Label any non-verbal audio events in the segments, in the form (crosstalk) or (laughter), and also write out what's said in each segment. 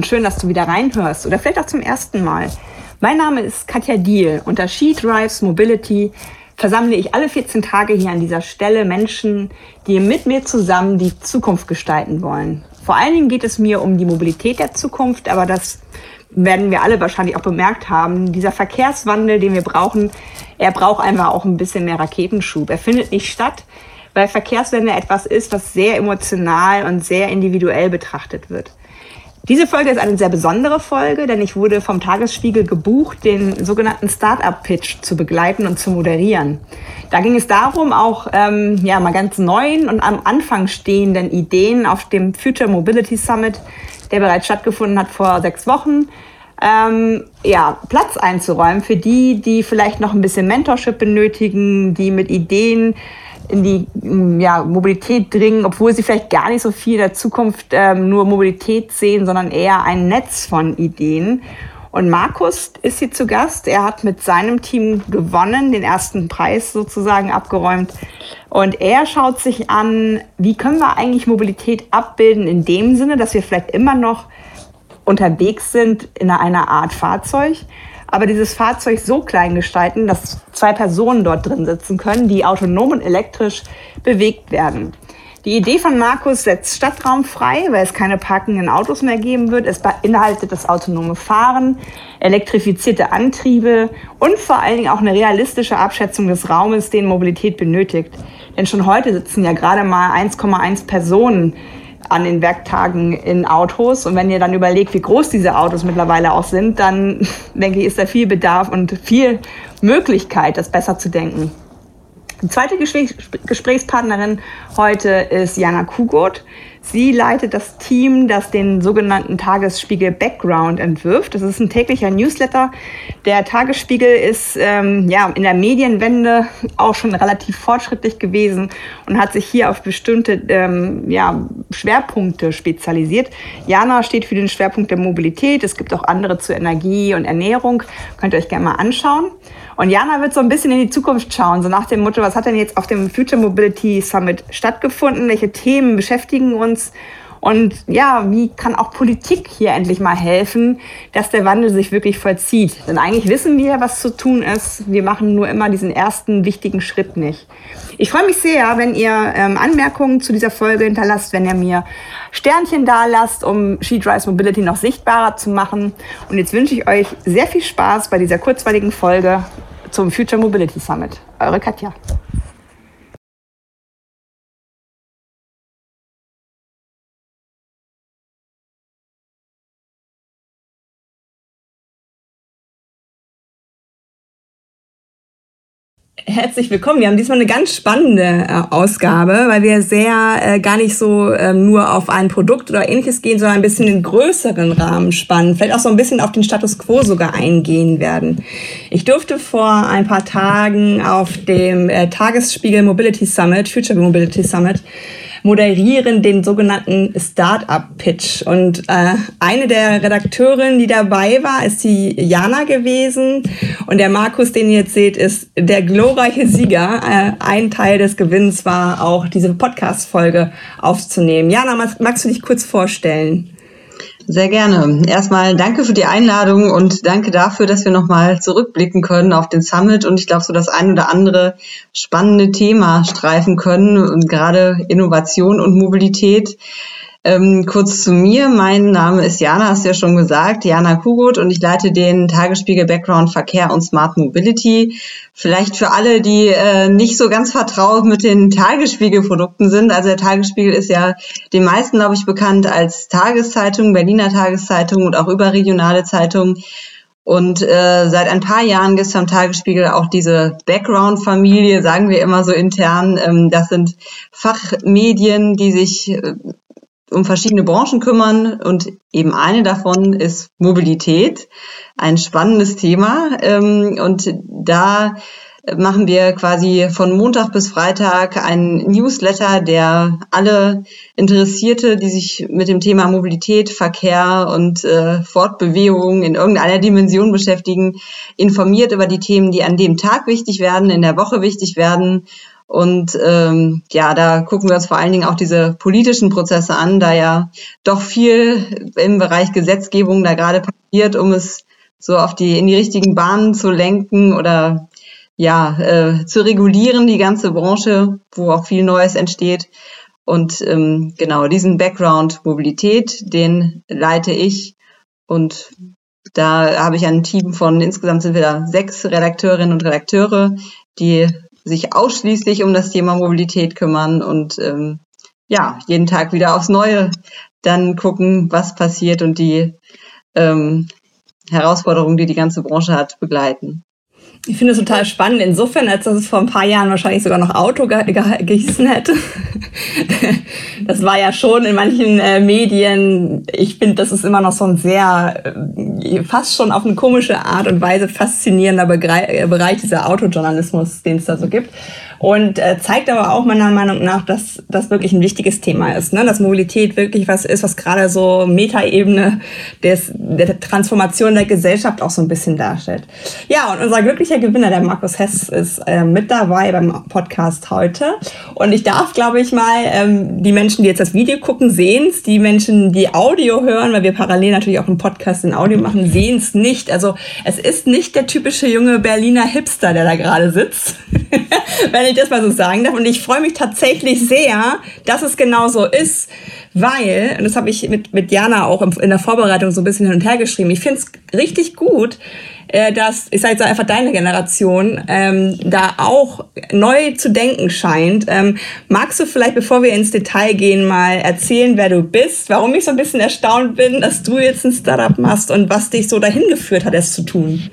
Und schön, dass du wieder reinhörst oder vielleicht auch zum ersten Mal. Mein Name ist Katja Diel. Unter She Drives Mobility versammle ich alle 14 Tage hier an dieser Stelle Menschen, die mit mir zusammen die Zukunft gestalten wollen. Vor allen Dingen geht es mir um die Mobilität der Zukunft, aber das werden wir alle wahrscheinlich auch bemerkt haben. Dieser Verkehrswandel, den wir brauchen, er braucht einfach auch ein bisschen mehr Raketenschub. Er findet nicht statt, weil Verkehrswende etwas ist, was sehr emotional und sehr individuell betrachtet wird. Diese Folge ist eine sehr besondere Folge, denn ich wurde vom Tagesspiegel gebucht, den sogenannten Startup-Pitch zu begleiten und zu moderieren. Da ging es darum, auch ähm, ja, mal ganz neuen und am Anfang stehenden Ideen auf dem Future Mobility Summit, der bereits stattgefunden hat vor sechs Wochen, ähm, ja, Platz einzuräumen für die, die vielleicht noch ein bisschen Mentorship benötigen, die mit Ideen in die ja, Mobilität dringen, obwohl sie vielleicht gar nicht so viel in der Zukunft ähm, nur Mobilität sehen, sondern eher ein Netz von Ideen. Und Markus ist hier zu Gast. Er hat mit seinem Team gewonnen, den ersten Preis sozusagen abgeräumt. Und er schaut sich an, wie können wir eigentlich Mobilität abbilden in dem Sinne, dass wir vielleicht immer noch unterwegs sind in einer Art Fahrzeug, aber dieses Fahrzeug so klein gestalten, dass zwei Personen dort drin sitzen können, die autonom und elektrisch bewegt werden. Die Idee von Markus setzt Stadtraum frei, weil es keine parkenden Autos mehr geben wird. Es beinhaltet das autonome Fahren, elektrifizierte Antriebe und vor allen Dingen auch eine realistische Abschätzung des Raumes, den Mobilität benötigt. Denn schon heute sitzen ja gerade mal 1,1 Personen an den Werktagen in Autos. Und wenn ihr dann überlegt, wie groß diese Autos mittlerweile auch sind, dann (laughs) denke ich, ist da viel Bedarf und viel Möglichkeit, das besser zu denken. Die zweite Gesprächspartnerin heute ist Jana Kugot. Sie leitet das Team, das den sogenannten Tagesspiegel Background entwirft. Das ist ein täglicher Newsletter. Der Tagesspiegel ist ähm, ja, in der Medienwende auch schon relativ fortschrittlich gewesen und hat sich hier auf bestimmte ähm, ja, Schwerpunkte spezialisiert. Jana steht für den Schwerpunkt der Mobilität. Es gibt auch andere zu Energie und Ernährung. Könnt ihr euch gerne mal anschauen. Und Jana wird so ein bisschen in die Zukunft schauen, so nach dem Motto, was hat denn jetzt auf dem Future Mobility Summit stattgefunden? Welche Themen beschäftigen uns? Und ja, wie kann auch Politik hier endlich mal helfen, dass der Wandel sich wirklich vollzieht? Denn eigentlich wissen wir, was zu tun ist. Wir machen nur immer diesen ersten wichtigen Schritt nicht. Ich freue mich sehr, wenn ihr ähm, Anmerkungen zu dieser Folge hinterlasst, wenn ihr mir Sternchen da lasst, um She Drives Mobility noch sichtbarer zu machen. Und jetzt wünsche ich euch sehr viel Spaß bei dieser kurzweiligen Folge zum Future Mobility Summit. Eure Katja. Herzlich willkommen. Wir haben diesmal eine ganz spannende äh, Ausgabe, weil wir sehr äh, gar nicht so äh, nur auf ein Produkt oder ähnliches gehen, sondern ein bisschen den größeren Rahmen spannen, vielleicht auch so ein bisschen auf den Status quo sogar eingehen werden. Ich durfte vor ein paar Tagen auf dem äh, Tagesspiegel Mobility Summit, Future Mobility Summit, moderieren den sogenannten Startup-Pitch. Und äh, eine der Redakteurinnen, die dabei war, ist die Jana gewesen. Und der Markus, den ihr jetzt seht, ist der glorreiche Sieger. Äh, ein Teil des Gewinns war auch diese Podcast-Folge aufzunehmen. Jana, magst du dich kurz vorstellen? Sehr gerne. Erstmal danke für die Einladung und danke dafür, dass wir nochmal zurückblicken können auf den Summit und ich glaube, so das ein oder andere spannende Thema streifen können und gerade Innovation und Mobilität. Ähm, kurz zu mir. Mein Name ist Jana, hast du ja schon gesagt, Jana Kugut und ich leite den Tagesspiegel Background Verkehr und Smart Mobility. Vielleicht für alle, die äh, nicht so ganz vertraut mit den Tagesspiegel-Produkten sind. Also der Tagesspiegel ist ja den meisten, glaube ich, bekannt als Tageszeitung, Berliner Tageszeitung und auch überregionale Zeitung. Und äh, seit ein paar Jahren gibt es am Tagesspiegel auch diese Background-Familie, sagen wir immer so intern. Ähm, das sind Fachmedien, die sich äh, um verschiedene Branchen kümmern und eben eine davon ist Mobilität, ein spannendes Thema. Ähm, und da machen wir quasi von Montag bis Freitag einen Newsletter, der alle Interessierte, die sich mit dem Thema Mobilität, Verkehr und äh, Fortbewegung in irgendeiner Dimension beschäftigen, informiert über die Themen, die an dem Tag wichtig werden, in der Woche wichtig werden Und ähm, ja, da gucken wir uns vor allen Dingen auch diese politischen Prozesse an, da ja doch viel im Bereich Gesetzgebung da gerade passiert, um es so auf die in die richtigen Bahnen zu lenken oder ja äh, zu regulieren die ganze Branche, wo auch viel Neues entsteht. Und ähm, genau diesen Background Mobilität, den leite ich und da habe ich ein Team von insgesamt sind wir da sechs Redakteurinnen und Redakteure, die sich ausschließlich um das Thema Mobilität kümmern und ähm, ja, jeden Tag wieder aufs Neue dann gucken, was passiert und die ähm, Herausforderungen, die die ganze Branche hat, begleiten. Ich finde es total spannend, insofern, als dass es vor ein paar Jahren wahrscheinlich sogar noch Auto ge ge gehießen hätte. (laughs) das war ja schon in manchen äh, Medien, ich finde, das ist immer noch so ein sehr, äh, fast schon auf eine komische Art und Weise faszinierender Begre Bereich dieser Autojournalismus, den es da so gibt. Und äh, zeigt aber auch meiner Meinung nach, dass das wirklich ein wichtiges Thema ist. Ne? Dass Mobilität wirklich was ist, was gerade so Metaebene des, der Transformation der Gesellschaft auch so ein bisschen darstellt. Ja, und unser glücklicher Gewinner, der Markus Hess, ist äh, mit dabei beim Podcast heute. Und ich darf, glaube ich mal, ähm, die Menschen, die jetzt das Video gucken, sehen es. Die Menschen, die Audio hören, weil wir parallel natürlich auch einen Podcast in Audio machen, sehen es nicht. Also es ist nicht der typische junge Berliner Hipster, der da gerade sitzt. (laughs) Wenn ich das mal so sagen darf. Und ich freue mich tatsächlich sehr, dass es genau so ist, weil, und das habe ich mit, mit Jana auch in der Vorbereitung so ein bisschen hin und her geschrieben, ich finde es richtig gut, äh, dass, ich sage jetzt einfach deine Generation, ähm, da auch neu zu denken scheint. Ähm, magst du vielleicht, bevor wir ins Detail gehen, mal erzählen, wer du bist, warum ich so ein bisschen erstaunt bin, dass du jetzt ein Startup machst und was dich so dahin geführt hat, es zu tun?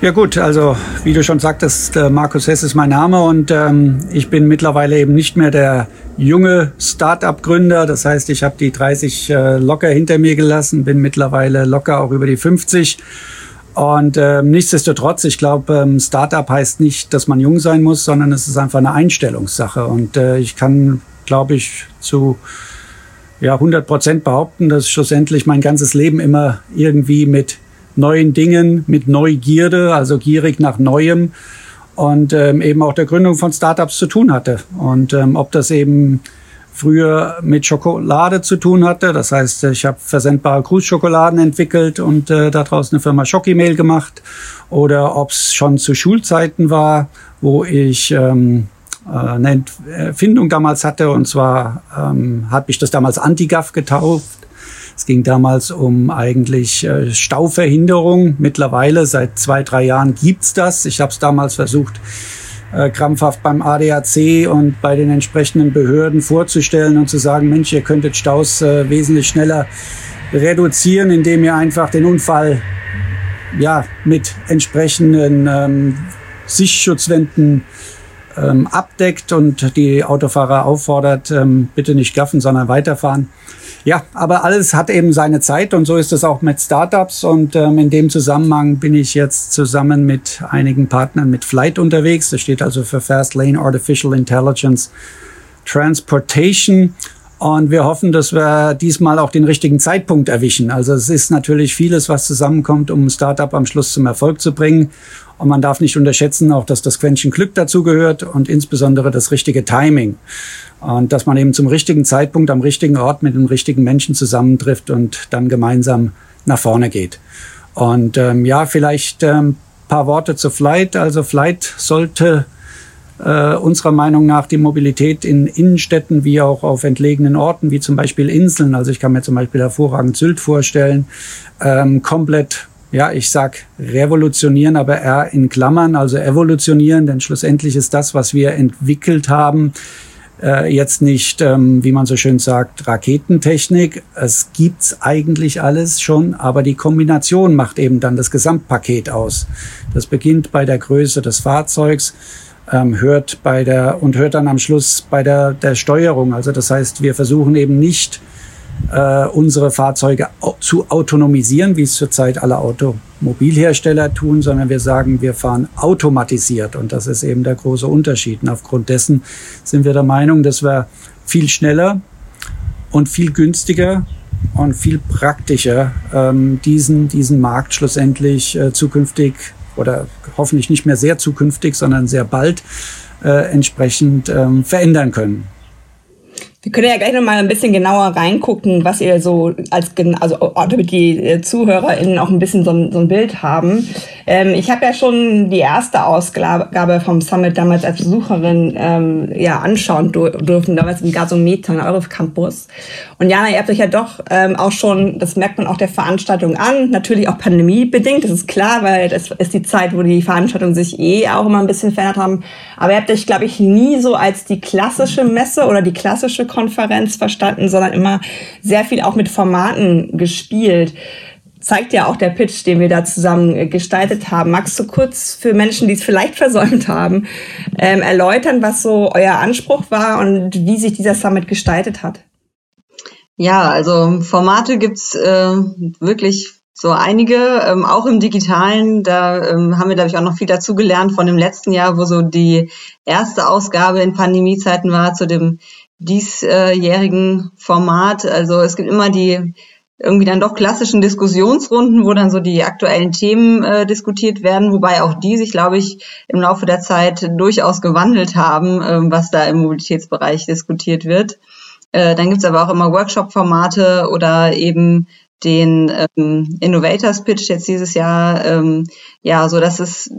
Ja gut, also wie du schon sagtest, äh, Markus Hess ist mein Name und ähm, ich bin mittlerweile eben nicht mehr der junge Start-up-Gründer. Das heißt, ich habe die 30 äh, locker hinter mir gelassen, bin mittlerweile locker auch über die 50. Und äh, nichtsdestotrotz, ich glaube, ähm, Startup heißt nicht, dass man jung sein muss, sondern es ist einfach eine Einstellungssache. Und äh, ich kann, glaube ich, zu ja, 100 Prozent behaupten, dass schlussendlich mein ganzes Leben immer irgendwie mit neuen Dingen, mit Neugierde, also gierig nach Neuem und ähm, eben auch der Gründung von Startups zu tun hatte. Und ähm, ob das eben früher mit Schokolade zu tun hatte, das heißt, ich habe versendbare Grußschokoladen entwickelt und äh, daraus eine Firma Schokimail gemacht, oder ob es schon zu Schulzeiten war, wo ich ähm, äh, eine Erfindung damals hatte, und zwar ähm, hat mich das damals Antigaf getauft es ging damals um eigentlich äh, Stauverhinderung. Mittlerweile, seit zwei, drei Jahren gibt's das. Ich habe es damals versucht, äh, krampfhaft beim ADAC und bei den entsprechenden Behörden vorzustellen und zu sagen, Mensch, ihr könntet Staus äh, wesentlich schneller reduzieren, indem ihr einfach den Unfall ja, mit entsprechenden ähm, Sichtsschutzwänden ähm, abdeckt und die Autofahrer auffordert, ähm, bitte nicht gaffen, sondern weiterfahren. Ja, aber alles hat eben seine Zeit und so ist es auch mit Startups. Und ähm, in dem Zusammenhang bin ich jetzt zusammen mit einigen Partnern mit Flight unterwegs. Das steht also für Fast Lane Artificial Intelligence Transportation. Und wir hoffen, dass wir diesmal auch den richtigen Zeitpunkt erwischen. Also es ist natürlich vieles, was zusammenkommt, um ein Startup am Schluss zum Erfolg zu bringen. Und man darf nicht unterschätzen, auch dass das Quäntchen Glück dazu gehört und insbesondere das richtige Timing. Und dass man eben zum richtigen Zeitpunkt am richtigen Ort mit den richtigen Menschen zusammentrifft und dann gemeinsam nach vorne geht. Und ähm, ja, vielleicht ähm, paar Worte zu Flight. Also Flight sollte äh, unserer Meinung nach die Mobilität in Innenstädten wie auch auf entlegenen Orten, wie zum Beispiel Inseln, also ich kann mir zum Beispiel hervorragend Sylt vorstellen, ähm, komplett ja, ich sag revolutionieren, aber eher in Klammern, also evolutionieren, denn schlussendlich ist das, was wir entwickelt haben, äh, jetzt nicht, ähm, wie man so schön sagt, Raketentechnik. Es gibt's eigentlich alles schon, aber die Kombination macht eben dann das Gesamtpaket aus. Das beginnt bei der Größe des Fahrzeugs, ähm, hört bei der und hört dann am Schluss bei der, der Steuerung. Also das heißt, wir versuchen eben nicht äh, unsere Fahrzeuge zu autonomisieren, wie es zurzeit alle Automobilhersteller tun, sondern wir sagen, wir fahren automatisiert. Und das ist eben der große Unterschied. Und aufgrund dessen sind wir der Meinung, dass wir viel schneller und viel günstiger und viel praktischer ähm, diesen, diesen Markt schlussendlich äh, zukünftig oder hoffentlich nicht mehr sehr zukünftig, sondern sehr bald äh, entsprechend ähm, verändern können. Wir können ja gleich noch mal ein bisschen genauer reingucken, was ihr so als, also damit die äh, ZuhörerInnen auch ein bisschen so ein, so ein Bild haben. Ähm, ich habe ja schon die erste Ausgabe vom Summit damals als Besucherin ähm, ja anschauen dürfen, damals im Gasometer in Eurocampus. Und Jana, ihr habt euch ja doch ähm, auch schon, das merkt man auch der Veranstaltung an, natürlich auch pandemiebedingt, das ist klar, weil das ist die Zeit, wo die Veranstaltungen sich eh auch immer ein bisschen verändert haben. Aber ihr habt euch, glaube ich, nie so als die klassische Messe oder die klassische Konferenz verstanden, sondern immer sehr viel auch mit Formaten gespielt. Zeigt ja auch der Pitch, den wir da zusammen äh, gestaltet haben. Magst du kurz für Menschen, die es vielleicht (laughs) versäumt haben, ähm, erläutern, was so euer Anspruch war und wie sich dieser Summit gestaltet hat? Ja, also Formate gibt's äh, wirklich so einige, ähm, auch im Digitalen. Da ähm, haben wir, glaube ich, auch noch viel dazugelernt von dem letzten Jahr, wo so die erste Ausgabe in Pandemiezeiten war zu dem diesjährigen Format. Also es gibt immer die irgendwie dann doch klassischen Diskussionsrunden, wo dann so die aktuellen Themen äh, diskutiert werden, wobei auch die sich, glaube ich, im Laufe der Zeit durchaus gewandelt haben, äh, was da im Mobilitätsbereich diskutiert wird. Äh, dann gibt's aber auch immer Workshop-Formate oder eben den ähm, Innovators Pitch jetzt dieses Jahr, ähm, ja, so dass es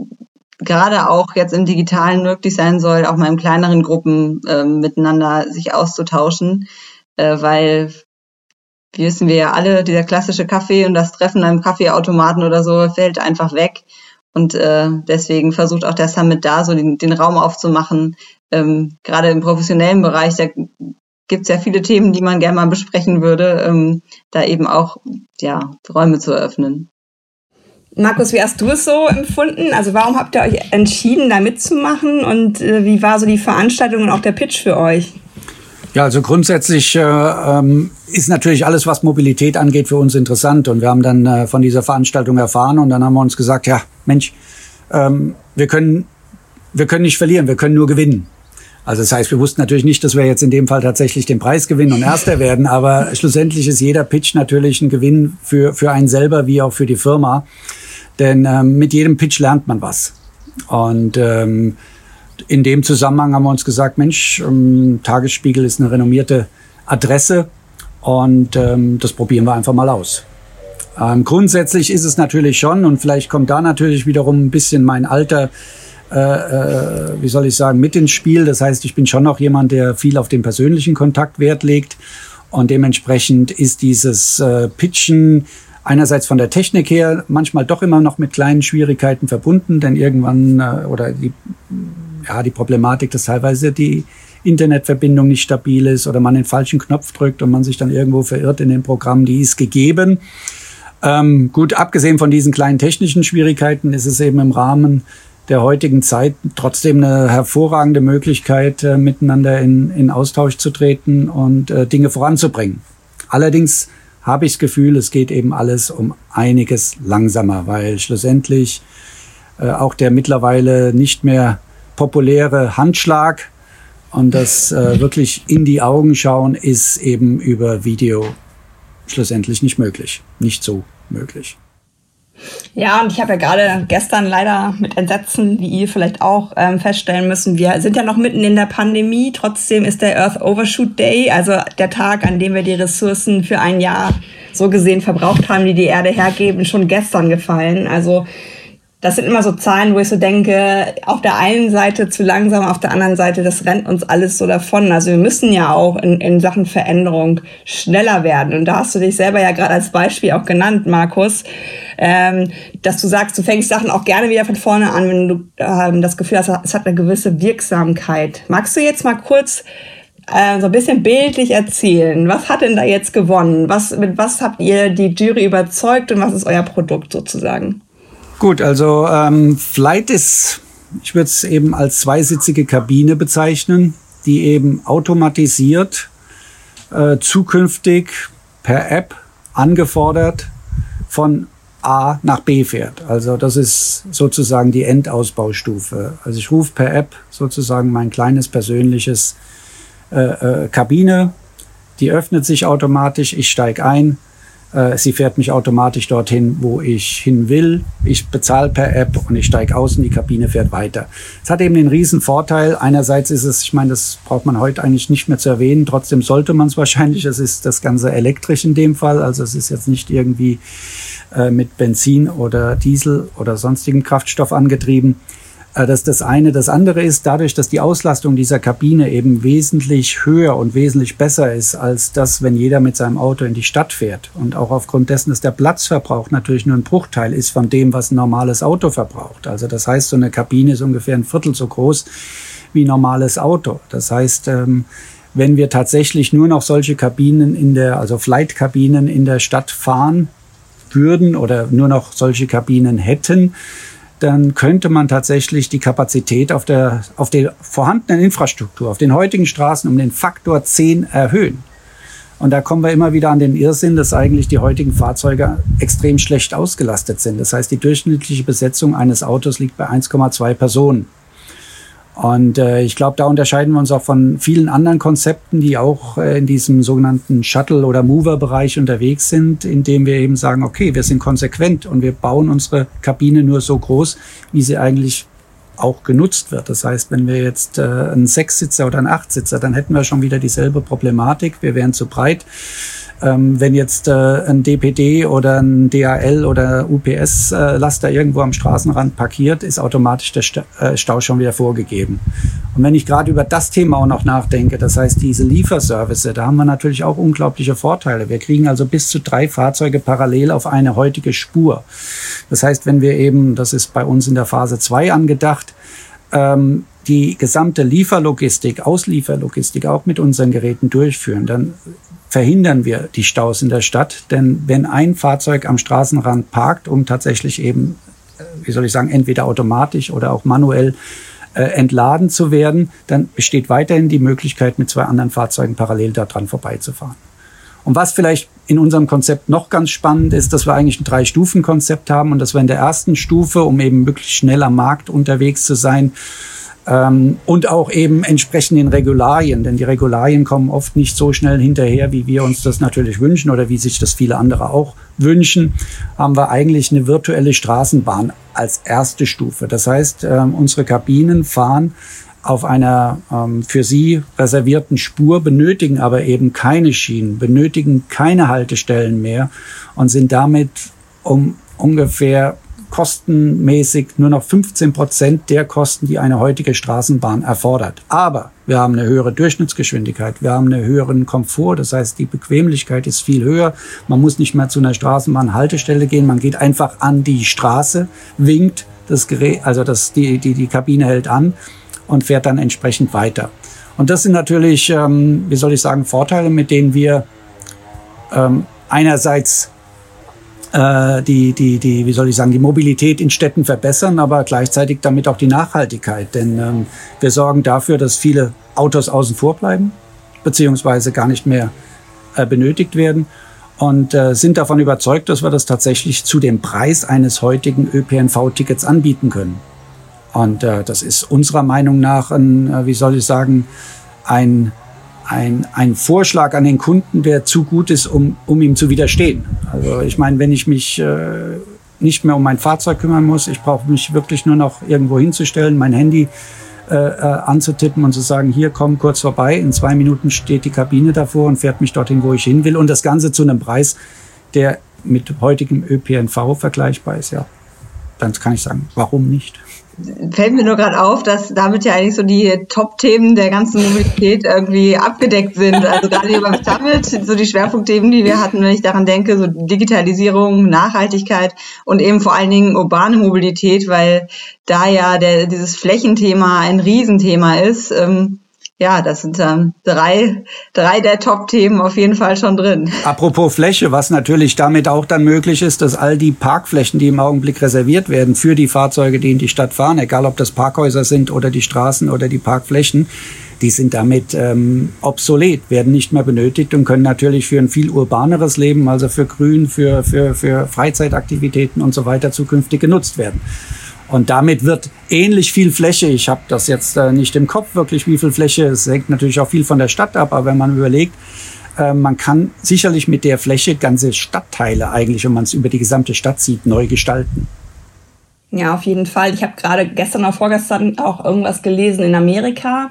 gerade auch jetzt im Digitalen möglich sein soll, auch mal in kleineren Gruppen äh, miteinander sich auszutauschen, äh, weil wie wissen wir ja alle, dieser klassische Kaffee und das Treffen einem Kaffeeautomaten oder so fällt einfach weg. Und äh, deswegen versucht auch der Summit da so den, den Raum aufzumachen. Ähm, gerade im professionellen Bereich, da gibt es ja viele Themen, die man gerne mal besprechen würde, ähm, da eben auch ja, Räume zu eröffnen. Markus, wie hast du es so empfunden? Also warum habt ihr euch entschieden, da mitzumachen und äh, wie war so die Veranstaltung und auch der Pitch für euch? Ja, also grundsätzlich äh, ähm, ist natürlich alles, was Mobilität angeht, für uns interessant. Und wir haben dann äh, von dieser Veranstaltung erfahren und dann haben wir uns gesagt, ja, Mensch, ähm, wir können, wir können nicht verlieren, wir können nur gewinnen. Also das heißt, wir wussten natürlich nicht, dass wir jetzt in dem Fall tatsächlich den Preis gewinnen und Erster werden, aber schlussendlich ist jeder Pitch natürlich ein Gewinn für, für einen selber wie auch für die Firma. Denn ähm, mit jedem Pitch lernt man was. Und ähm, in dem Zusammenhang haben wir uns gesagt, Mensch, ähm, Tagesspiegel ist eine renommierte Adresse und ähm, das probieren wir einfach mal aus. Ähm, grundsätzlich ist es natürlich schon, und vielleicht kommt da natürlich wiederum ein bisschen mein Alter äh, äh, wie soll ich sagen, mit ins Spiel. Das heißt, ich bin schon noch jemand, der viel auf den persönlichen Kontakt Wert legt. Und dementsprechend ist dieses äh, Pitchen einerseits von der Technik her manchmal doch immer noch mit kleinen Schwierigkeiten verbunden, denn irgendwann äh, oder die, ja, die Problematik, dass teilweise die Internetverbindung nicht stabil ist oder man den falschen Knopf drückt und man sich dann irgendwo verirrt in dem Programm, die ist gegeben. Ähm, gut, abgesehen von diesen kleinen technischen Schwierigkeiten ist es eben im Rahmen der heutigen Zeit trotzdem eine hervorragende Möglichkeit, äh, miteinander in, in Austausch zu treten und äh, Dinge voranzubringen. Allerdings habe ich das Gefühl, es geht eben alles um einiges langsamer, weil schlussendlich äh, auch der mittlerweile nicht mehr populäre Handschlag und das äh, (laughs) wirklich in die Augen schauen ist eben über Video schlussendlich nicht möglich, nicht so möglich. Ja, und ich habe ja gerade gestern leider mit Entsetzen, wie ihr vielleicht auch ähm, feststellen müssen, wir sind ja noch mitten in der Pandemie. Trotzdem ist der Earth Overshoot Day, also der Tag, an dem wir die Ressourcen für ein Jahr so gesehen verbraucht haben, die die Erde hergeben, schon gestern gefallen. Also das sind immer so Zahlen, wo ich so denke, auf der einen Seite zu langsam, auf der anderen Seite, das rennt uns alles so davon. Also wir müssen ja auch in, in Sachen Veränderung schneller werden. Und da hast du dich selber ja gerade als Beispiel auch genannt, Markus, ähm, dass du sagst, du fängst Sachen auch gerne wieder von vorne an, wenn du ähm, das Gefühl hast, es hat eine gewisse Wirksamkeit. Magst du jetzt mal kurz äh, so ein bisschen bildlich erzählen? Was hat denn da jetzt gewonnen? Was, mit was habt ihr die Jury überzeugt und was ist euer Produkt sozusagen? Gut, also ähm, Flight ist, ich würde es eben als zweisitzige Kabine bezeichnen, die eben automatisiert äh, zukünftig per App angefordert von A nach B fährt. Also das ist sozusagen die Endausbaustufe. Also ich rufe per App sozusagen mein kleines persönliches äh, äh, Kabine, die öffnet sich automatisch, ich steige ein, sie fährt mich automatisch dorthin, wo ich hin will. Ich bezahle per App und ich steige aus und die Kabine fährt weiter. Es hat eben den riesen Vorteil. Einerseits ist es, ich meine, das braucht man heute eigentlich nicht mehr zu erwähnen. Trotzdem sollte man es (laughs) wahrscheinlich. Es ist das Ganze elektrisch in dem Fall. Also es ist jetzt nicht irgendwie äh, mit Benzin oder Diesel oder sonstigen Kraftstoff angetrieben. Äh, das ist das eine. Das andere ist, dadurch, dass die Auslastung dieser Kabine eben wesentlich höher und wesentlich besser ist, als das, wenn jeder mit seinem Auto in die Stadt fährt. Und auch aufgrund dessen, dass der Platzverbrauch natürlich nur ein Bruchteil ist von dem, was ein normales Auto verbraucht. Also das heißt, so eine Kabine ist ungefähr ein Viertel so groß wie ein normales Auto. Das heißt, ähm, wenn wir tatsächlich nur noch solche Kabinen in der, also Flight-Kabinen in der Stadt fahren würden oder nur noch solche Kabinen hätten, dann könnte man tatsächlich die Kapazität auf der, auf der vorhandenen Infrastruktur, auf den heutigen Straßen um den Faktor 10 erhöhen. Und da kommen wir immer wieder an den Irrsinn, dass eigentlich die heutigen Fahrzeuge extrem schlecht ausgelastet sind. Das heißt, die durchschnittliche Besetzung eines Autos liegt bei 1,2 Personen. Und äh, ich glaube, da unterscheiden wir uns auch von vielen anderen Konzepten, die auch äh, in diesem sogenannten Shuttle- oder Mover-Bereich unterwegs sind, indem wir eben sagen, okay, wir sind konsequent und wir bauen unsere Kabine nur so groß, wie sie eigentlich auch genutzt wird. Das heißt, wenn wir jetzt äh, einen Sechssitzer oder einen Achtsitzer, dann hätten wir schon wieder dieselbe Problematik. Wir wären zu breit. Ähm, wenn jetzt äh, ein DPD oder ein DHL oder UPS-Laster äh, irgendwo am Straßenrand parkiert, ist automatisch der äh, Stau schon wieder vorgegeben. Und wenn ich gerade über das Thema auch noch nachdenke, das heißt diese Lieferservice, da haben wir natürlich auch unglaubliche Vorteile. Wir kriegen also bis zu drei Fahrzeuge parallel auf eine heutige Spur. Das heißt, wenn wir eben, das ist bei uns in der Phase 2 angedacht, ähm, die gesamte Lieferlogistik, Auslieferlogistik auch mit unseren Geräten durchführen, dann verhindern wir die Staus in der Stadt. Denn wenn ein Fahrzeug am Straßenrand parkt, um tatsächlich eben, äh, wie soll ich sagen, entweder automatisch oder auch manuell äh, entladen zu werden, dann besteht weiterhin die Möglichkeit, mit zwei anderen Fahrzeugen parallel daran vorbeizufahren. Und was vielleicht in unserem Konzept noch ganz spannend ist, dass wir eigentlich ein Drei-Stufen-Konzept haben und dass wir in der ersten Stufe, um eben möglichst schnell am Markt unterwegs zu sein, ähm, und auch eben entsprechend den Regularien, denn die Regularien kommen oft nicht so schnell hinterher, wie wir uns das natürlich wünschen oder wie sich das viele andere auch wünschen, haben wir eigentlich eine virtuelle Straßenbahn als erste Stufe. Das heißt, ähm, unsere Kabinen fahren auf einer ähm, für sie reservierten Spur, benötigen aber eben keine Schienen, benötigen keine Haltestellen mehr und sind damit um ungefähr kostenmäßig nur noch 15 Prozent der Kosten, die eine heutige Straßenbahn erfordert. Aber wir haben eine höhere Durchschnittsgeschwindigkeit, wir haben einen höheren Komfort, das heißt, die Bequemlichkeit ist viel höher. Man muss nicht mehr zu einer Straßenbahnhaltestelle gehen, man geht einfach an die Straße, winkt das Gerät, also das, die, die, die Kabine hält an und fährt dann entsprechend weiter. Und das sind natürlich, ähm, wie soll ich sagen, Vorteile, mit denen wir ähm, einerseits äh, die, die, die, wie soll ich sagen, die Mobilität in Städten verbessern, aber gleichzeitig damit auch die Nachhaltigkeit. Denn ähm, wir sorgen dafür, dass viele Autos außen vor bleiben, beziehungsweise gar nicht mehr äh, benötigt werden und äh, sind davon überzeugt, dass wir das tatsächlich zu dem Preis eines heutigen ÖPNV-Tickets anbieten können. Und äh, das ist unserer Meinung nach ein, äh, wie soll ich sagen, ein ein, ein Vorschlag an den Kunden, der zu gut ist, um, um ihm zu widerstehen. Also ich meine, wenn ich mich äh, nicht mehr um mein Fahrzeug kümmern muss, ich brauche mich wirklich nur noch irgendwo hinzustellen, mein Handy äh, äh, anzutippen und zu sagen, hier komm kurz vorbei, in zwei Minuten steht die Kabine davor und fährt mich dorthin, wo ich hin will und das Ganze zu einem Preis, der mit heutigem ÖPNV vergleichbar ist, ja. Dann kann ich sagen, warum nicht? fällt mir nur gerade auf, dass damit ja eigentlich so die Top-Themen der ganzen Mobilität irgendwie abgedeckt sind. Also gerade hier beim Summit, so die Schwerpunktthemen, die wir hatten, wenn ich daran denke, so Digitalisierung, Nachhaltigkeit und eben vor allen Dingen urbane Mobilität, weil da ja der, dieses Flächenthema ein Riesenthema ist. Ähm, ja, das sind ähm, drei, drei der Top-Themen auf jeden Fall schon drin. Apropos Fläche, was natürlich damit auch dann möglich ist, dass all die Parkflächen, die im Augenblick reserviert werden für die Fahrzeuge, die in die Stadt fahren, egal ob das Parkhäuser sind oder die Straßen oder die Parkflächen, die sind damit ähm, obsolet, werden nicht mehr benötigt und können natürlich für ein viel urbaneres Leben, also für Grün, für, für, für Freizeitaktivitäten und so weiter zukünftig genutzt werden. Und damit wird ähnlich viel Fläche, ich habe das jetzt äh, nicht im Kopf wirklich, wie viel Fläche, es hängt natürlich auch viel von der Stadt ab, aber wenn man überlegt, äh, man kann sicherlich mit der Fläche ganze Stadtteile eigentlich, wenn man es über die gesamte Stadt sieht, neu gestalten. Ja, auf jeden Fall. Ich habe gerade gestern oder vorgestern auch irgendwas gelesen in Amerika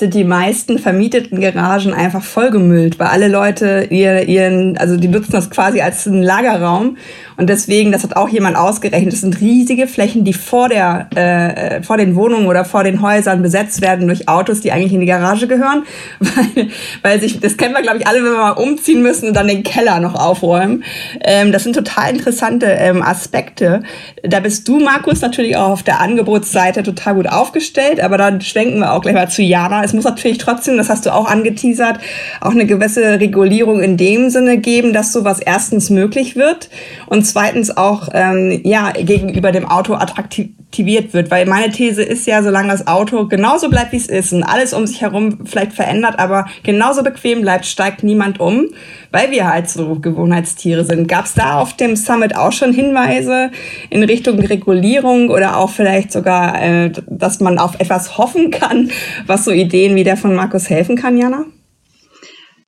sind die meisten vermieteten Garagen einfach vollgemüllt, weil alle Leute ihr, ihren, also die nutzen das quasi als einen Lagerraum und deswegen, das hat auch jemand ausgerechnet, das sind riesige Flächen, die vor der, äh, vor den Wohnungen oder vor den Häusern besetzt werden durch Autos, die eigentlich in die Garage gehören, (laughs) weil, weil sich, das kennen wir glaube ich alle, wenn wir mal umziehen müssen und dann den Keller noch aufräumen. Ähm, das sind total interessante ähm, Aspekte. Da bist du, Markus, natürlich auch auf der Angebotsseite total gut aufgestellt, aber dann schwenken wir auch gleich mal zu Jana es muss natürlich trotzdem, das hast du auch angeteasert, auch eine gewisse Regulierung in dem Sinne geben, dass sowas erstens möglich wird und zweitens auch ähm, ja gegenüber dem Auto attraktiviert wird. Weil meine These ist ja, solange das Auto genauso bleibt, wie es ist und alles um sich herum vielleicht verändert, aber genauso bequem bleibt, steigt niemand um, weil wir halt so Gewohnheitstiere sind. Gab es da auf dem Summit auch schon Hinweise in Richtung Regulierung oder auch vielleicht sogar, äh, dass man auf etwas hoffen kann, was so Ideen wie der von Markus helfen kann, Jana?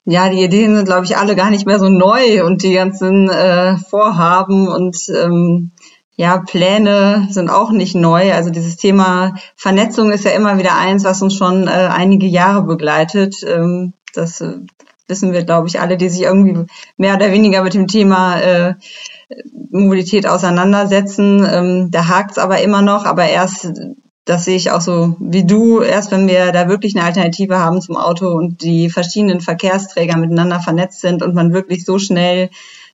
Ja, die Ideen sind, glaube ich, alle gar nicht mehr so neu und die ganzen äh, Vorhaben und ähm, ja, Pläne sind auch nicht neu. Also dieses Thema Vernetzung ist ja immer wieder eins, was uns schon äh, einige Jahre begleitet. Ähm, das äh, wissen wir, glaube ich, alle, die sich irgendwie mehr oder weniger mit dem Thema äh, Mobilität auseinandersetzen. Ähm, da hakt's aber immer noch, aber erst das sehe ich auch so wie du. Erst wenn wir da wirklich eine Alternative haben zum Auto und die verschiedenen Verkehrsträger miteinander vernetzt sind und man wirklich so schnell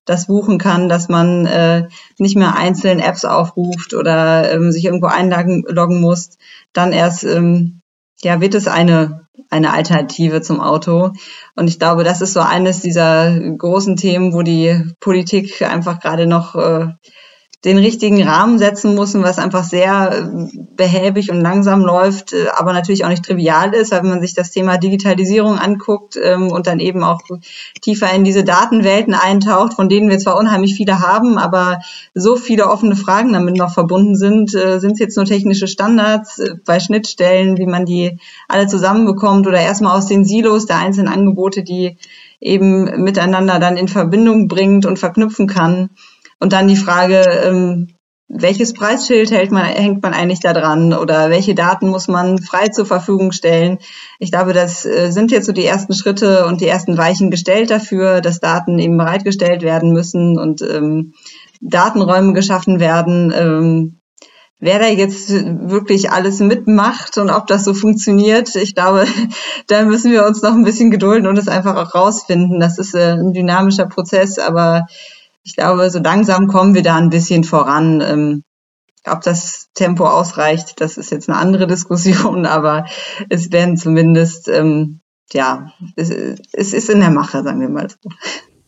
das buchen kann, dass man äh, nicht mehr einzeln Apps aufruft oder ähm, sich irgendwo einloggen muss, dann erst ähm, ja wird es eine eine Alternative zum Auto. Und ich glaube, das ist so eines dieser großen Themen, wo die Politik einfach gerade noch äh, den richtigen Rahmen setzen müssen, was einfach sehr äh, behäbig und langsam läuft, äh, aber natürlich auch nicht trivial ist, weil wenn man sich das Thema Digitalisierung anguckt ähm, und dann eben auch tiefer in diese Datenwelten eintaucht, von denen wir zwar unheimlich viele haben, aber so viele offene Fragen damit noch verbunden sind, äh, sind es jetzt nur technische Standards bei Schnittstellen, wie man die alle zusammenbekommt oder erstmal aus den Silos der einzelnen Angebote, die eben miteinander dann in Verbindung bringt und verknüpfen kann. Und dann die Frage, ähm, welches Preisschild hält man, hängt man eigentlich da dran oder welche Daten muss man frei zur Verfügung stellen? Ich glaube, das äh, sind jetzt so die ersten Schritte und die ersten Weichen gestellt dafür, dass Daten eben bereitgestellt werden müssen und ähm, Datenräume geschaffen werden. Ähm, wer da jetzt wirklich alles mitmacht und ob das so funktioniert, ich glaube, (laughs) da müssen wir uns noch ein bisschen gedulden und es einfach auch rausfinden. Das ist äh, ein dynamischer Prozess, aber ich glaube, so langsam kommen wir da ein bisschen voran. Ähm, ob das Tempo ausreicht, das ist jetzt eine andere (laughs) Diskussion, aber es werden zumindest, ähm, ja, es, es ist in der Mache, sagen wir mal so.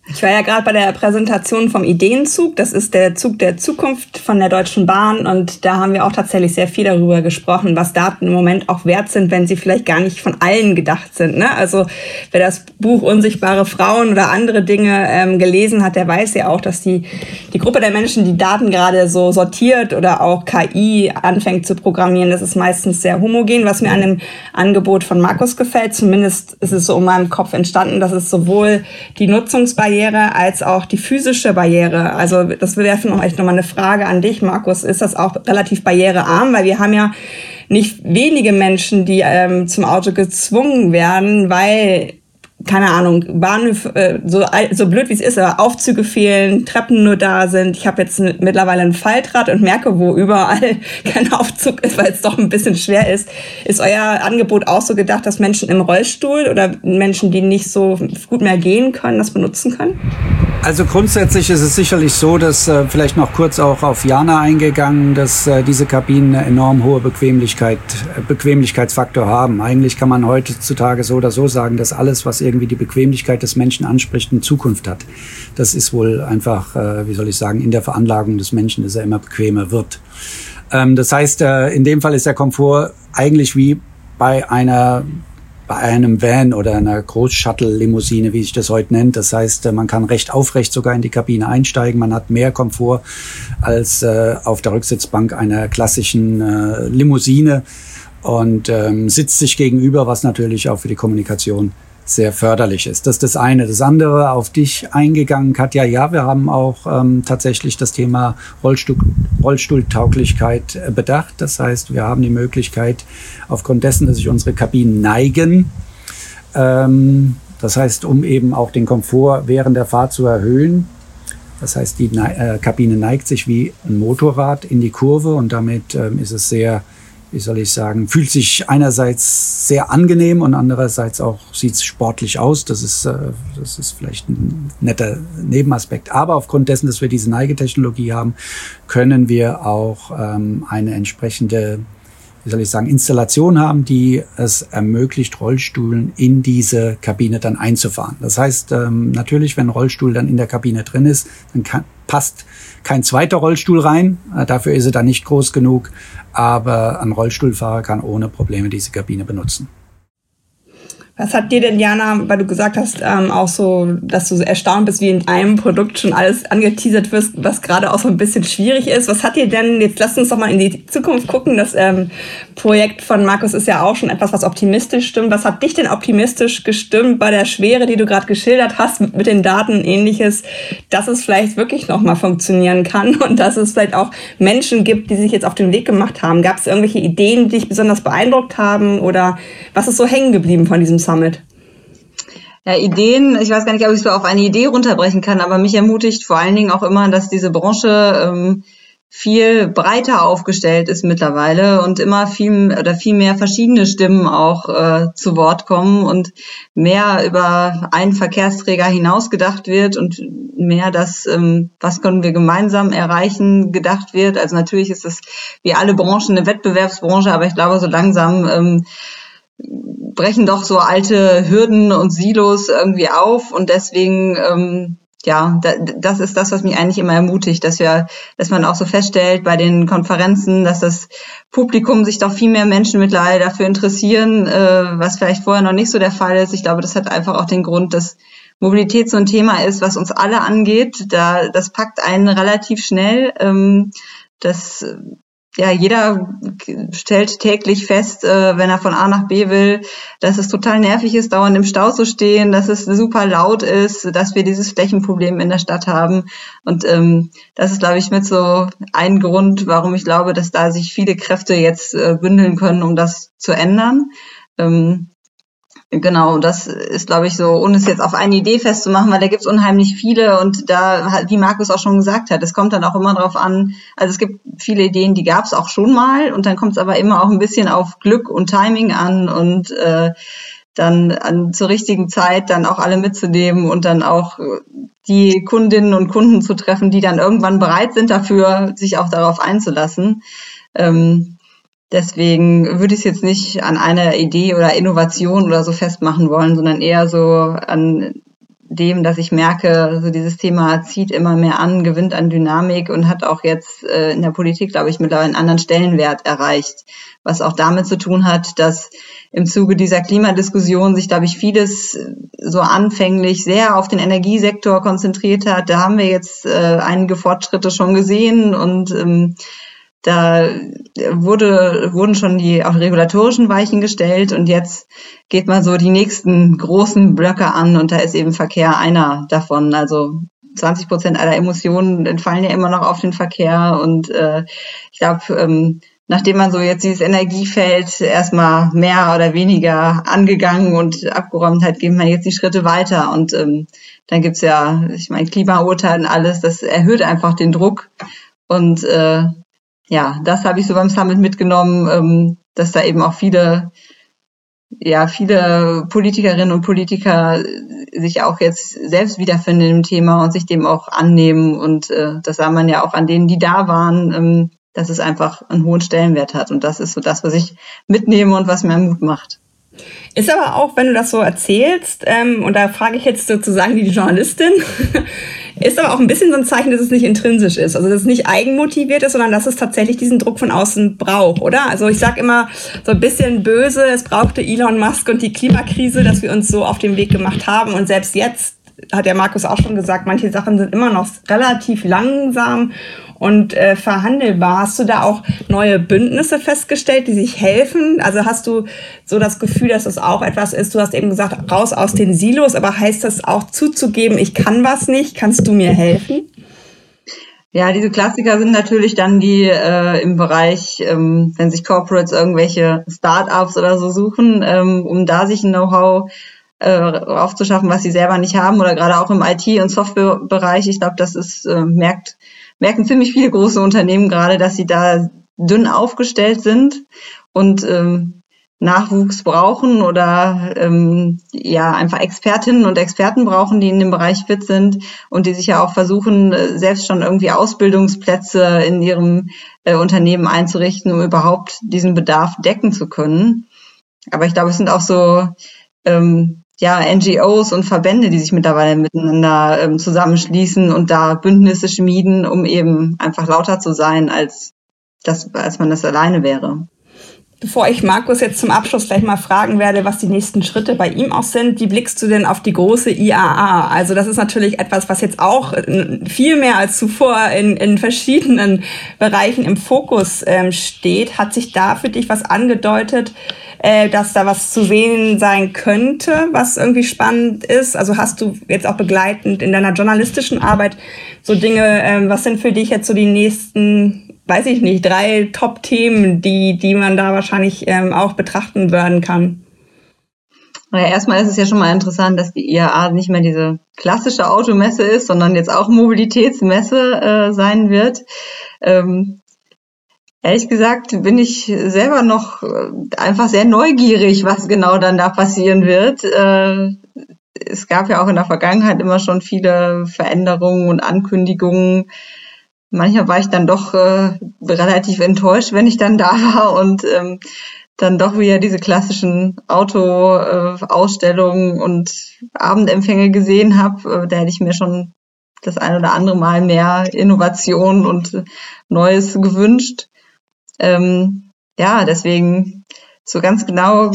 Ich war ja gerade bei der Präsentation vom Ideenzug. Das ist der Zug der Zukunft von der Deutschen Bahn. Und da haben wir auch tatsächlich sehr viel darüber gesprochen, was Daten im Moment auch wert sind, wenn sie vielleicht gar nicht von allen gedacht sind. Ne? Also wer das Buch Unsichtbare Frauen oder andere Dinge ähm, gelesen hat, der weiß ja auch, dass die, die Gruppe der Menschen, die Daten gerade so sortiert oder auch KI anfängt zu programmieren, das ist meistens sehr homogen, was mir an dem Angebot von Markus gefällt. Zumindest ist es so in meinem Kopf entstanden, dass es sowohl die Nutzungsbarriere Barriere als auch die physische Barriere. Also das wäre vielleicht nochmal eine Frage an dich, Markus. Ist das auch relativ barrierearm? Weil wir haben ja nicht wenige Menschen, die ähm, zum Auto gezwungen werden, weil keine Ahnung, Bahnhöfe, äh, so, so blöd wie es ist, aber Aufzüge fehlen, Treppen nur da sind. Ich habe jetzt mittlerweile ein Faltrad und merke, wo überall (laughs) kein Aufzug ist, weil es doch ein bisschen schwer ist. Ist euer Angebot auch so gedacht, dass Menschen im Rollstuhl oder Menschen, die nicht so gut mehr gehen können, das benutzen können? Also grundsätzlich ist es sicherlich so, dass äh, vielleicht noch kurz auch auf Jana eingegangen, dass äh, diese Kabinen eine enorm hohe Bequemlichkeit, Bequemlichkeitsfaktor haben. Eigentlich kann man heutzutage so oder so sagen, dass alles, was irgendwie die Bequemlichkeit des Menschen anspricht, eine Zukunft hat. Das ist wohl einfach, äh, wie soll ich sagen, in der Veranlagung des Menschen, dass er immer bequemer wird. Ähm, das heißt, äh, in dem Fall ist der Komfort eigentlich wie bei einer bei einem Van oder einer Großshuttle-Limousine, wie sich das heute nennt. Das heißt, äh, man kann recht aufrecht sogar in die Kabine einsteigen. Man hat mehr Komfort als äh, auf der Rücksitzbank einer klassischen äh, Limousine und ähm, sitzt sich gegenüber, was natürlich auch für die Kommunikation sehr förderlich ist. Das ist das eine. Das andere, auf dich eingegangen, Katja, ja, wir haben auch ähm, tatsächlich das Thema Rollstuhl, Rollstuhltauglichkeit äh, bedacht. Das heißt, wir haben die Möglichkeit, aufgrund dessen, dass sich unsere Kabinen neigen, ähm, das heißt, um eben auch den Komfort während der Fahrt zu erhöhen, das heißt, die äh, Kabine neigt sich wie ein Motorrad in die Kurve und damit ähm, ist es sehr, wie soll ich sagen, fühlt sich einerseits sehr angenehm und andererseits auch sieht es sportlich aus. Das ist, äh, das ist vielleicht ein netter Nebenaspekt. Aber aufgrund dessen, dass wir diese Neigetechnologie haben, können wir auch ähm, eine entsprechende wie soll ich sagen, Installation haben, die es ermöglicht, Rollstuhlen in diese Kabine dann einzufahren. Das heißt, ähm, natürlich, wenn ein Rollstuhl dann in der Kabine drin ist, dann kann, passt kein zweiter Rollstuhl rein. Äh, dafür ist er dann nicht groß genug. Aber ein Rollstuhlfahrer kann ohne Probleme diese Kabine benutzen. Was hat dir denn, Jana, weil du gesagt hast, ähm, auch so, dass du erstaunt bist, wie in einem Produkt schon alles angeteasert wirst, was gerade auch so ein bisschen schwierig ist. Was hat dir denn, jetzt lass uns doch mal in die Zukunft gucken, das ähm, Projekt von Markus ist ja auch schon etwas, was optimistisch stimmt. Was hat dich denn optimistisch gestimmt bei der Schwere, die du gerade geschildert hast, mit, mit den Daten und ähnliches, dass es vielleicht wirklich nochmal funktionieren kann (laughs) und dass es vielleicht auch Menschen gibt, die sich jetzt auf den Weg gemacht haben? Gab es irgendwelche Ideen, die dich besonders beeindruckt haben oder was ist so hängen geblieben von diesem Summit? Ja, Ideen, ich weiß gar nicht, ob ich so auf eine Idee runterbrechen kann, aber mich ermutigt vor allen Dingen auch immer, dass diese Branche ähm, viel breiter aufgestellt ist mittlerweile und immer viel oder viel mehr verschiedene Stimmen auch äh, zu Wort kommen und mehr über einen Verkehrsträger hinaus gedacht wird und mehr das, ähm, was können wir gemeinsam erreichen, gedacht wird. Also natürlich ist es wie alle Branchen eine Wettbewerbsbranche, aber ich glaube, so langsam ähm, brechen doch so alte Hürden und Silos irgendwie auf und deswegen ähm, ja, das ist das, was mich eigentlich immer ermutigt, dass wir, dass man auch so feststellt bei den Konferenzen, dass das Publikum sich doch viel mehr Menschen mittlerweile dafür interessieren, äh, was vielleicht vorher noch nicht so der Fall ist. Ich glaube, das hat einfach auch den Grund, dass Mobilität so ein Thema ist, was uns alle angeht. Da, das packt einen relativ schnell. Ähm, das ja, jeder stellt täglich fest, äh, wenn er von A nach B will, dass es total nervig ist, dauernd im Stau zu stehen, dass es super laut ist, dass wir dieses Flächenproblem in der Stadt haben. Und ähm, das ist, glaube ich, mit so ein Grund, warum ich glaube, dass da sich viele Kräfte jetzt äh, bündeln können, um das zu ändern. Ähm, Genau, das ist, glaube ich, so, ohne es jetzt auf eine Idee festzumachen, weil da gibt es unheimlich viele und da, wie Markus auch schon gesagt hat, es kommt dann auch immer drauf an, also es gibt viele Ideen, die gab es auch schon mal und dann kommt es aber immer auch ein bisschen auf Glück und Timing an und äh, dann an zur richtigen Zeit dann auch alle mitzunehmen und dann auch die Kundinnen und Kunden zu treffen, die dann irgendwann bereit sind dafür, sich auch darauf einzulassen. Ähm, Deswegen würde ich es jetzt nicht an einer Idee oder Innovation oder so festmachen wollen, sondern eher so an dem, dass ich merke, so dieses Thema zieht immer mehr an, gewinnt an Dynamik und hat auch jetzt äh, in der Politik, glaube ich, mittlerweile einen anderen Stellenwert erreicht, was auch damit zu tun hat, dass im Zuge dieser Klimadiskussion sich, glaube ich, vieles so anfänglich sehr auf den Energiesektor konzentriert hat. Da haben wir jetzt äh, einige Fortschritte schon gesehen und ähm, da wurde, wurden schon die auch regulatorischen Weichen gestellt und jetzt geht man so die nächsten großen Blöcke an und da ist eben Verkehr einer davon. Also 20 Prozent aller Emissionen entfallen ja immer noch auf den Verkehr und äh, ich glaube, ähm, nachdem man so jetzt dieses Energiefeld erstmal mehr oder weniger angegangen und abgeräumt hat, gehen wir jetzt die Schritte weiter und ähm, dann gibt's ja, ich meine, Klimaurteil und alles, das erhöht einfach den Druck und äh, ja, das habe ich so beim Summit mitgenommen, ähm, dass da eben auch viele, ja, viele Politikerinnen und Politiker sich auch jetzt selbst wiederfinden im Thema und sich dem auch annehmen. Und äh, das sah man ja auch an denen, die da waren, ähm, dass es einfach einen hohen Stellenwert hat. Und das ist so das, was ich mitnehme und was mir Mut macht. Ist aber auch, wenn du das so erzählst, ähm, und da frage ich jetzt sozusagen die Journalistin, (laughs) ist aber auch ein bisschen so ein Zeichen, dass es nicht intrinsisch ist. Also dass es nicht eigenmotiviert ist, sondern dass es tatsächlich diesen Druck von außen braucht, oder? Also ich sage immer so ein bisschen böse, es brauchte Elon Musk und die Klimakrise, dass wir uns so auf den Weg gemacht haben. Und selbst jetzt hat der Markus auch schon gesagt, manche Sachen sind immer noch relativ langsam und äh, verhandelbar. Hast du da auch neue Bündnisse festgestellt, die sich helfen? Also hast du so das Gefühl, dass das auch etwas ist? Du hast eben gesagt, raus aus den Silos, aber heißt das auch zuzugeben, ich kann was nicht, kannst du mir helfen? Ja, diese Klassiker sind natürlich dann die äh, im Bereich, ähm, wenn sich Corporates irgendwelche Startups oder so suchen, ähm, um da sich ein Know-how äh, aufzuschaffen, was sie selber nicht haben oder gerade auch im IT- und Softwarebereich. Ich glaube, das ist äh, merkt merken ziemlich viele große Unternehmen gerade, dass sie da dünn aufgestellt sind und ähm, Nachwuchs brauchen oder ähm, ja einfach Expertinnen und Experten brauchen, die in dem Bereich fit sind und die sich ja auch versuchen, äh, selbst schon irgendwie Ausbildungsplätze in ihrem äh, Unternehmen einzurichten, um überhaupt diesen Bedarf decken zu können. Aber ich glaube, es sind auch so ähm, ja NGOs und Verbände, die sich mittlerweile miteinander ähm, zusammenschließen und da Bündnisse schmieden, um eben einfach lauter zu sein, als das, als man das alleine wäre. Bevor ich Markus jetzt zum Abschluss gleich mal fragen werde, was die nächsten Schritte bei ihm auch sind, wie blickst du denn auf die große IAA? Also das ist natürlich etwas, was jetzt auch äh, viel mehr als zuvor in, in verschiedenen Bereichen im Fokus ähm, steht. Hat sich da für dich was angedeutet, äh, dass da was zu sehen sein könnte, was irgendwie spannend ist? Also hast du jetzt auch begleitend in deiner journalistischen Arbeit so Dinge, äh, was sind für dich jetzt so die nächsten weiß ich nicht, drei Top-Themen, die, die man da wahrscheinlich ähm, auch betrachten werden kann? Naja, erstmal ist es ja schon mal interessant, dass die IAA nicht mehr diese klassische Automesse ist, sondern jetzt auch Mobilitätsmesse äh, sein wird. Ähm, ehrlich gesagt bin ich selber noch äh, einfach sehr neugierig, was genau dann da passieren wird. Äh, es gab ja auch in der Vergangenheit immer schon viele Veränderungen und Ankündigungen manchmal war ich dann doch äh, relativ enttäuscht, wenn ich dann da war und ähm, dann doch wieder diese klassischen Autoausstellungen und Abendempfänge gesehen habe. Da hätte ich mir schon das ein oder andere Mal mehr Innovation und Neues gewünscht. Ähm, ja, deswegen so ganz genau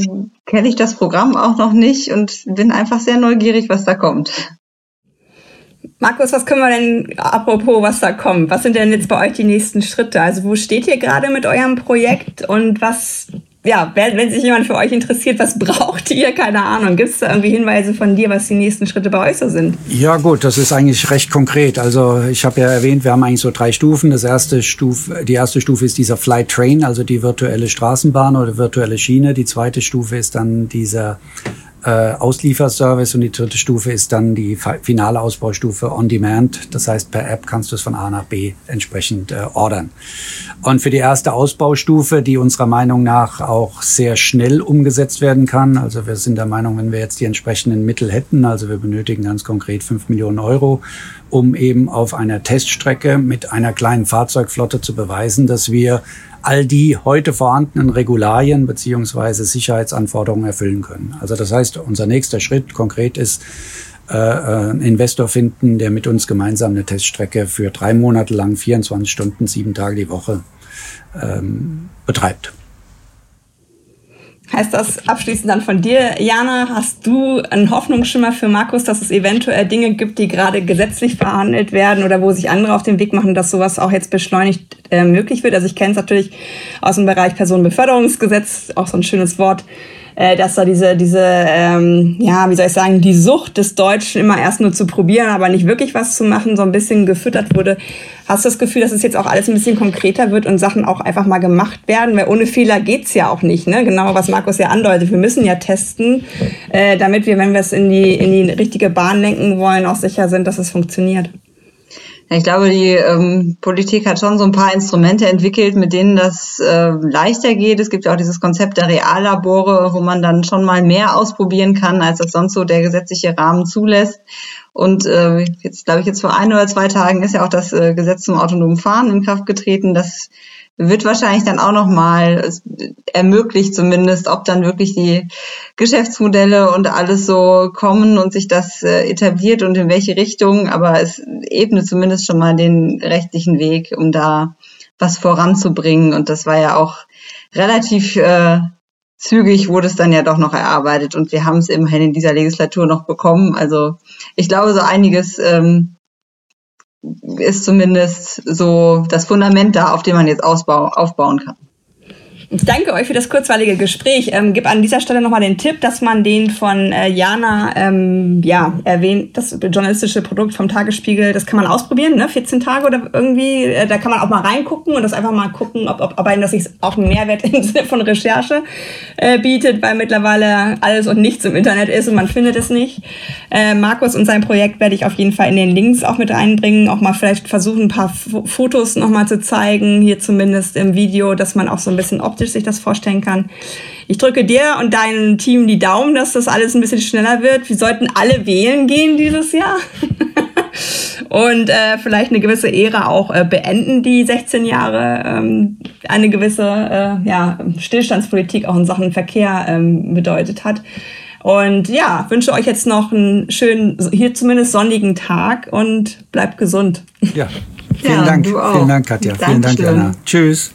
kenne ich das Programm auch noch nicht und bin einfach sehr neugierig, was da kommt. Markus, was können wir denn, apropos, was da kommt, was sind denn jetzt bei euch die nächsten Schritte? Also wo steht ihr gerade mit eurem Projekt und was, ja, wenn, wenn sich jemand für euch interessiert, was (laughs) braucht ihr? Keine Ahnung. Gibt es da irgendwie Hinweise von dir, was die nächsten Schritte bei euch so sind? Ja gut, das ist eigentlich recht konkret. Also ich habe ja erwähnt, wir haben eigentlich so drei Stufen. Das erste Stufe, die erste Stufe ist dieser Flight Train, also die virtuelle Straßenbahn oder virtuelle Schiene. Die zweite Stufe ist dann dieser äh, Auslieferservice und die dritte Stufe ist dann die finale Ausbaustufe On Demand. Das heißt, per App kannst du es von A nach B entsprechend äh, ordern. Und für die erste Ausbaustufe, die unserer Meinung nach auch sehr schnell umgesetzt werden kann, also wir sind der Meinung, wenn wir jetzt die entsprechenden Mittel hätten, also wir benötigen ganz konkret fünf Millionen Euro, um eben auf einer Teststrecke mit einer kleinen Fahrzeugflotte zu beweisen, dass wir all die heute vorhandenen Regularien beziehungsweise Sicherheitsanforderungen erfüllen können. Also das heißt, unser nächster Schritt konkret ist, äh, äh einen Investor finden, der mit uns gemeinsam eine Teststrecke für drei Monate lang, 24 Stunden, sieben Tage die Woche ähm, betreibt. Heißt das abschließend dann von dir, Jana, hast du einen Hoffnungsschimmer für Markus, dass es eventuell Dinge gibt, die gerade gesetzlich verhandelt werden oder wo sich andere auf den Weg machen, dass sowas auch jetzt beschleunigt äh, möglich wird? Also ich kenne es natürlich aus dem Bereich Personenbeförderungsgesetz, auch so ein schönes Wort, äh, dass da diese, diese ähm, ja, wie soll ich sagen, die Sucht des Deutschen immer erst nur zu probieren, aber nicht wirklich was zu machen, so ein bisschen gefüttert wurde. Hast du das Gefühl, dass es jetzt auch alles ein bisschen konkreter wird und Sachen auch einfach mal gemacht werden? Weil ohne Fehler geht's ja auch nicht, ne? Genau, was Markus ja andeutet. Wir müssen ja testen, äh, damit wir, wenn wir es in die, in die richtige Bahn lenken wollen, auch sicher sind, dass es funktioniert. Ich glaube, die ähm, Politik hat schon so ein paar Instrumente entwickelt, mit denen das äh, leichter geht. Es gibt ja auch dieses Konzept der Reallabore, wo man dann schon mal mehr ausprobieren kann, als das sonst so der gesetzliche Rahmen zulässt. Und äh, jetzt, glaube ich, jetzt vor ein oder zwei Tagen ist ja auch das äh, Gesetz zum autonomen Fahren in Kraft getreten. Das wird wahrscheinlich dann auch nochmal ermöglicht zumindest, ob dann wirklich die Geschäftsmodelle und alles so kommen und sich das äh, etabliert und in welche Richtung. Aber es ebnet zumindest schon mal den rechtlichen Weg, um da was voranzubringen. Und das war ja auch relativ äh, zügig wurde es dann ja doch noch erarbeitet und wir haben es immerhin in dieser Legislatur noch bekommen. Also ich glaube, so einiges ähm, ist zumindest so das Fundament da, auf dem man jetzt aufbauen kann. Danke euch für das kurzweilige Gespräch. Ähm, gib an dieser Stelle nochmal den Tipp, dass man den von äh, Jana ähm, ja, erwähnt, das journalistische Produkt vom Tagesspiegel, das kann man ausprobieren, ne? 14 Tage oder irgendwie. Äh, da kann man auch mal reingucken und das einfach mal gucken, ob, ob, ob einem das sich auch einen Mehrwert (laughs) im Sinne von Recherche äh, bietet, weil mittlerweile alles und nichts im Internet ist und man findet es nicht. Äh, Markus und sein Projekt werde ich auf jeden Fall in den Links auch mit einbringen, auch mal vielleicht versuchen, ein paar F Fotos nochmal zu zeigen, hier zumindest im Video, dass man auch so ein bisschen optisch sich das vorstellen kann. Ich drücke dir und deinem Team die Daumen, dass das alles ein bisschen schneller wird. Wir sollten alle wählen gehen dieses Jahr. (laughs) und äh, vielleicht eine gewisse Ära auch äh, beenden, die 16 Jahre ähm, eine gewisse äh, ja, Stillstandspolitik auch in Sachen Verkehr ähm, bedeutet hat. Und ja, wünsche euch jetzt noch einen schönen, hier zumindest sonnigen Tag und bleibt gesund. Ja, (laughs) vielen ja, Dank. Vielen Dank, Katja. Dankeschön. Vielen Dank, Jana. Tschüss.